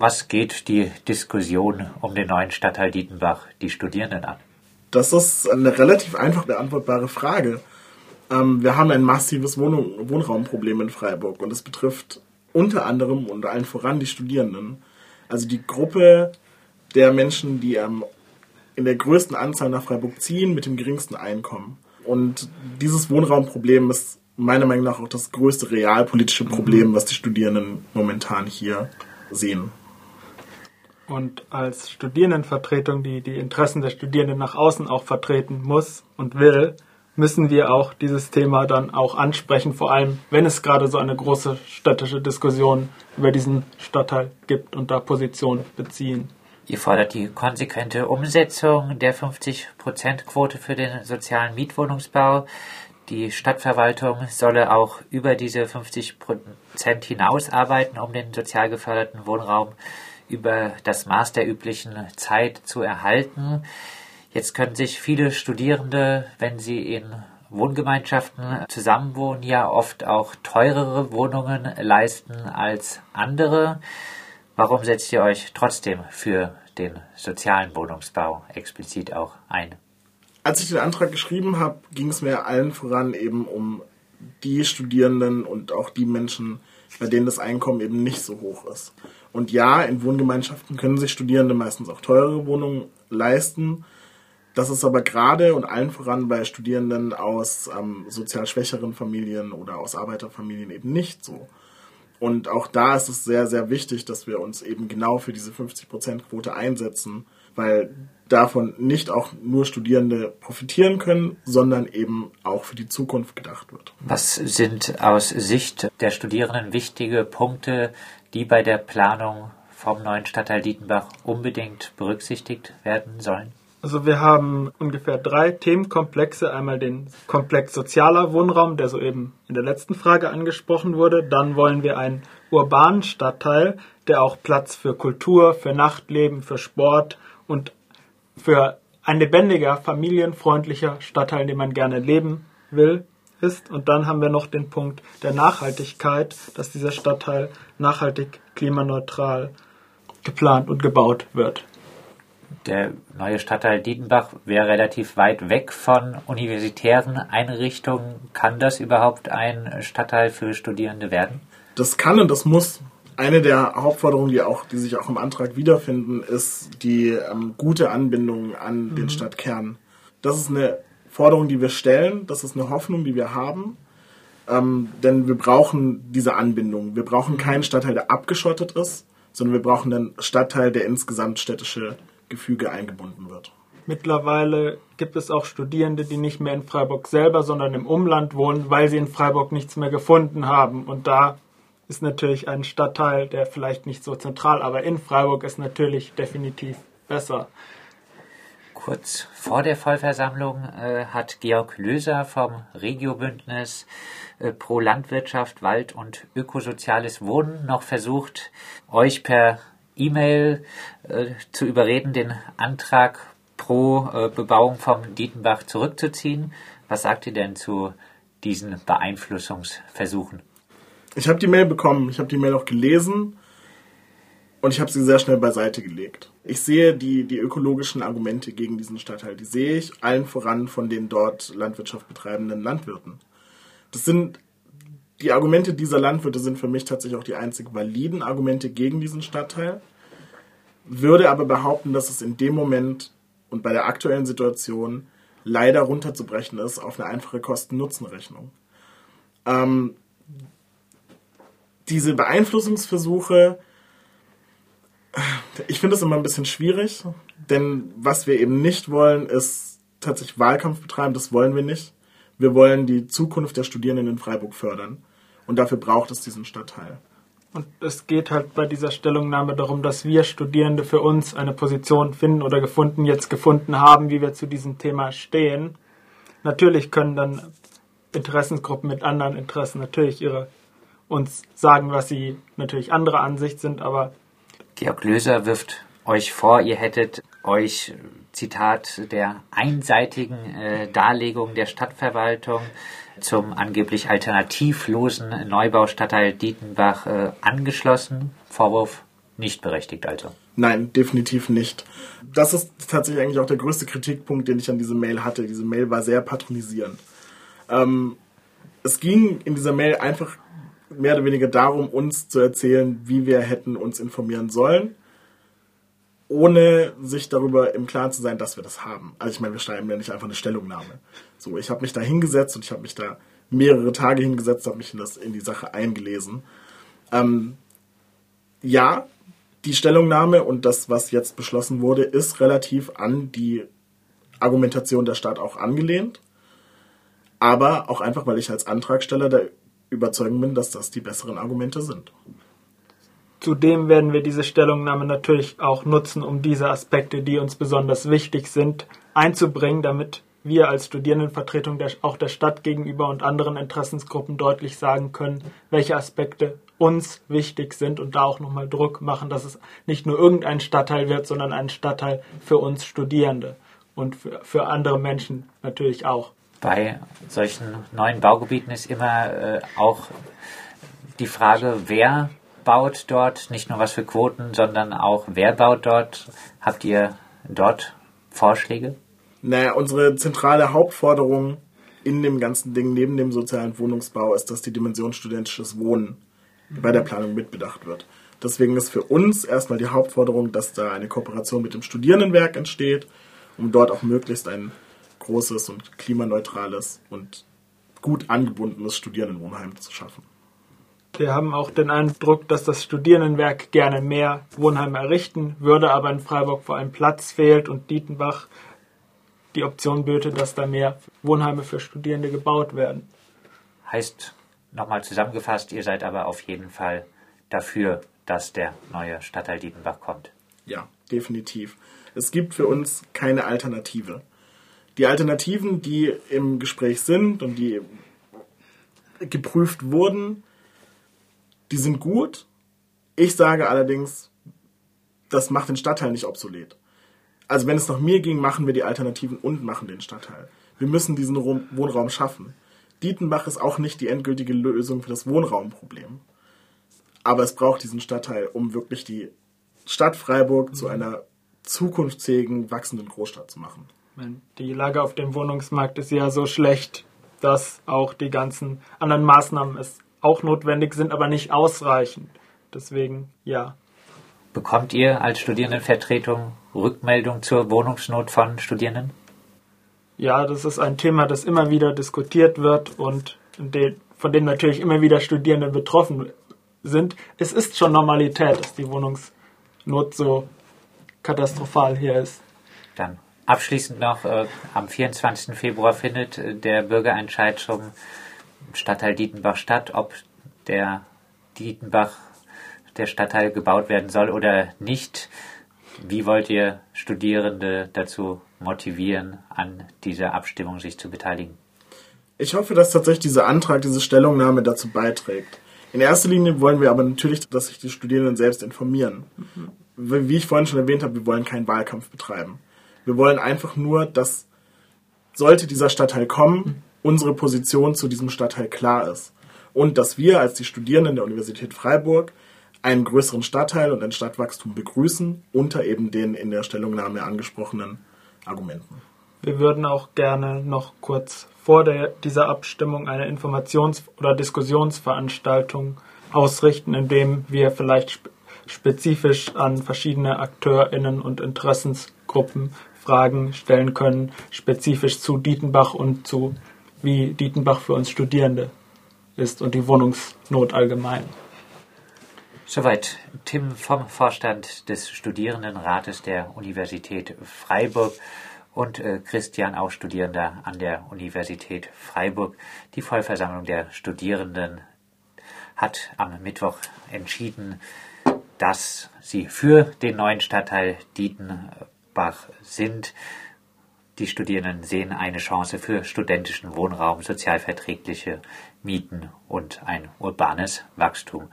Was geht die Diskussion um den neuen Stadtteil Dietenbach die Studierenden an? Das ist eine relativ einfach beantwortbare Frage. Ähm, wir haben ein massives Wohnung Wohnraumproblem in Freiburg und es betrifft unter anderem und allen voran die Studierenden. Also die Gruppe der Menschen, die ähm, in der größten Anzahl nach Freiburg ziehen, mit dem geringsten Einkommen. Und dieses Wohnraumproblem ist meiner Meinung nach auch das größte realpolitische Problem, was die Studierenden momentan hier sehen. Und als Studierendenvertretung, die die Interessen der Studierenden nach außen auch vertreten muss und will, müssen wir auch dieses Thema dann auch ansprechen, vor allem wenn es gerade so eine große städtische Diskussion über diesen Stadtteil gibt und da Position beziehen. Ihr fordert die konsequente Umsetzung der 50-Prozent-Quote für den sozialen Mietwohnungsbau. Die Stadtverwaltung solle auch über diese 50 Prozent hinaus arbeiten, um den sozial geförderten Wohnraum über das Maß der üblichen Zeit zu erhalten. Jetzt können sich viele Studierende, wenn sie in Wohngemeinschaften zusammenwohnen, ja oft auch teurere Wohnungen leisten als andere. Warum setzt ihr euch trotzdem für den sozialen Wohnungsbau explizit auch ein? Als ich den Antrag geschrieben habe, ging es mir allen voran eben um die Studierenden und auch die Menschen, bei denen das Einkommen eben nicht so hoch ist. Und ja, in Wohngemeinschaften können sich Studierende meistens auch teurere Wohnungen leisten. Das ist aber gerade und allen voran bei Studierenden aus ähm, sozial schwächeren Familien oder aus Arbeiterfamilien eben nicht so. Und auch da ist es sehr, sehr wichtig, dass wir uns eben genau für diese 50%-Quote einsetzen, weil davon nicht auch nur Studierende profitieren können, sondern eben auch für die Zukunft gedacht wird. Was sind aus Sicht der Studierenden wichtige Punkte, die bei der Planung vom neuen Stadtteil Dietenbach unbedingt berücksichtigt werden sollen? Also wir haben ungefähr drei Themenkomplexe. Einmal den Komplex sozialer Wohnraum, der soeben in der letzten Frage angesprochen wurde. Dann wollen wir einen urbanen Stadtteil, der auch Platz für Kultur, für Nachtleben, für Sport und für ein lebendiger, familienfreundlicher Stadtteil, in dem man gerne leben will, ist. Und dann haben wir noch den Punkt der Nachhaltigkeit, dass dieser Stadtteil nachhaltig klimaneutral geplant und gebaut wird. Der neue Stadtteil Dietenbach wäre relativ weit weg von universitären Einrichtungen. Kann das überhaupt ein Stadtteil für Studierende werden? Das kann und das muss. Eine der Hauptforderungen, die, auch, die sich auch im Antrag wiederfinden, ist die ähm, gute Anbindung an mhm. den Stadtkern. Das ist eine Forderung, die wir stellen, das ist eine Hoffnung, die wir haben. Ähm, denn wir brauchen diese Anbindung. Wir brauchen mhm. keinen Stadtteil, der abgeschottet ist, sondern wir brauchen einen Stadtteil, der insgesamt städtische Gefüge eingebunden wird. Mittlerweile gibt es auch Studierende, die nicht mehr in Freiburg selber, sondern im Umland wohnen, weil sie in Freiburg nichts mehr gefunden haben. Und da ist natürlich ein Stadtteil, der vielleicht nicht so zentral, aber in Freiburg ist natürlich definitiv besser. Kurz vor der Vollversammlung äh, hat Georg Löser vom Regiobündnis äh, pro Landwirtschaft, Wald und ökosoziales Wohnen noch versucht, euch per E-Mail äh, zu überreden, den Antrag pro äh, Bebauung vom Dietenbach zurückzuziehen. Was sagt ihr denn zu diesen Beeinflussungsversuchen? Ich habe die Mail bekommen, ich habe die Mail auch gelesen und ich habe sie sehr schnell beiseite gelegt. Ich sehe die, die ökologischen Argumente gegen diesen Stadtteil, die sehe ich allen voran von den dort Landwirtschaft betreibenden Landwirten. Das sind die Argumente dieser Landwirte sind für mich tatsächlich auch die einzig validen Argumente gegen diesen Stadtteil, würde aber behaupten, dass es in dem Moment und bei der aktuellen Situation leider runterzubrechen ist auf eine einfache Kosten-Nutzen-Rechnung. Ähm, diese Beeinflussungsversuche, ich finde es immer ein bisschen schwierig, denn was wir eben nicht wollen, ist tatsächlich Wahlkampf betreiben, das wollen wir nicht. Wir wollen die Zukunft der Studierenden in Freiburg fördern. Und dafür braucht es diesen Stadtteil. Und es geht halt bei dieser Stellungnahme darum, dass wir Studierende für uns eine Position finden oder gefunden, jetzt gefunden haben, wie wir zu diesem Thema stehen. Natürlich können dann Interessensgruppen mit anderen Interessen natürlich ihre uns sagen, was sie natürlich anderer Ansicht sind, aber Georg Löser wirft euch vor, ihr hättet euch Zitat der einseitigen äh, Darlegung der Stadtverwaltung zum angeblich alternativlosen Neubaustadtteil Dietenbach äh, angeschlossen. Vorwurf nicht berechtigt also. Nein, definitiv nicht. Das ist tatsächlich eigentlich auch der größte Kritikpunkt, den ich an dieser Mail hatte. Diese Mail war sehr patronisierend. Ähm, es ging in dieser Mail einfach mehr oder weniger darum, uns zu erzählen, wie wir hätten uns informieren sollen, ohne sich darüber im Klaren zu sein, dass wir das haben. Also ich meine, wir schreiben ja nicht einfach eine Stellungnahme. So, ich habe mich da hingesetzt und ich habe mich da mehrere Tage hingesetzt, habe mich in, das, in die Sache eingelesen. Ähm, ja, die Stellungnahme und das, was jetzt beschlossen wurde, ist relativ an die Argumentation der Stadt auch angelehnt. Aber auch einfach, weil ich als Antragsteller der Überzeugung bin, dass das die besseren Argumente sind. Zudem werden wir diese Stellungnahme natürlich auch nutzen, um diese Aspekte, die uns besonders wichtig sind, einzubringen, damit wir als Studierendenvertretung der, auch der Stadt gegenüber und anderen Interessensgruppen deutlich sagen können, welche Aspekte uns wichtig sind und da auch nochmal Druck machen, dass es nicht nur irgendein Stadtteil wird, sondern ein Stadtteil für uns Studierende und für, für andere Menschen natürlich auch. Bei solchen neuen Baugebieten ist immer äh, auch die Frage, wer baut dort, nicht nur was für Quoten, sondern auch wer baut dort. Habt ihr dort Vorschläge? Naja, unsere zentrale Hauptforderung in dem ganzen Ding neben dem sozialen Wohnungsbau ist, dass die Dimension studentisches Wohnen bei der Planung mitbedacht wird. Deswegen ist für uns erstmal die Hauptforderung, dass da eine Kooperation mit dem Studierendenwerk entsteht, um dort auch möglichst ein großes und klimaneutrales und gut angebundenes Studierendenwohnheim zu schaffen. Wir haben auch den Eindruck, dass das Studierendenwerk gerne mehr Wohnheime errichten würde, aber in Freiburg vor allem Platz fehlt und Dietenbach die Option böte, dass da mehr Wohnheime für Studierende gebaut werden. Heißt nochmal zusammengefasst, ihr seid aber auf jeden Fall dafür, dass der neue Stadtteil Dietenbach kommt. Ja, definitiv. Es gibt für uns keine Alternative. Die Alternativen, die im Gespräch sind und die geprüft wurden, die sind gut. Ich sage allerdings, das macht den Stadtteil nicht obsolet. Also wenn es nach mir ging, machen wir die Alternativen und machen den Stadtteil. Wir müssen diesen Wohnraum schaffen. Dietenbach ist auch nicht die endgültige Lösung für das Wohnraumproblem. Aber es braucht diesen Stadtteil, um wirklich die Stadt Freiburg zu einer zukunftsfähigen, wachsenden Großstadt zu machen. Die Lage auf dem Wohnungsmarkt ist ja so schlecht, dass auch die ganzen anderen Maßnahmen es auch notwendig sind, aber nicht ausreichend. Deswegen ja. Bekommt ihr als Studierendenvertretung Rückmeldung zur Wohnungsnot von Studierenden? Ja, das ist ein Thema, das immer wieder diskutiert wird und von dem natürlich immer wieder Studierende betroffen sind. Es ist schon Normalität, dass die Wohnungsnot so katastrophal hier ist. Dann abschließend noch, äh, am 24. Februar findet äh, der Bürgerentscheid zum Stadtteil Dietenbach statt, ob der Dietenbach, der Stadtteil gebaut werden soll oder nicht. Wie wollt ihr Studierende dazu motivieren, an dieser Abstimmung sich zu beteiligen? Ich hoffe, dass tatsächlich dieser Antrag, diese Stellungnahme dazu beiträgt. In erster Linie wollen wir aber natürlich, dass sich die Studierenden selbst informieren. Mhm. Wie ich vorhin schon erwähnt habe, wir wollen keinen Wahlkampf betreiben. Wir wollen einfach nur, dass sollte dieser Stadtteil kommen, unsere Position zu diesem Stadtteil klar ist. Und dass wir als die Studierenden der Universität Freiburg einen größeren Stadtteil und ein Stadtwachstum begrüßen, unter eben den in der Stellungnahme angesprochenen Argumenten. Wir würden auch gerne noch kurz vor der, dieser Abstimmung eine Informations- oder Diskussionsveranstaltung ausrichten, indem wir vielleicht spezifisch an verschiedene AkteurInnen und Interessensgruppen Fragen stellen können, spezifisch zu Dietenbach und zu wie Dietenbach für uns Studierende ist und die Wohnungsnot allgemein. Soweit Tim vom Vorstand des Studierendenrates der Universität Freiburg und äh, Christian, auch Studierender an der Universität Freiburg. Die Vollversammlung der Studierenden hat am Mittwoch entschieden, dass sie für den neuen Stadtteil Dietenbach sind. Die Studierenden sehen eine Chance für studentischen Wohnraum, sozialverträgliche Mieten und ein urbanes Wachstum.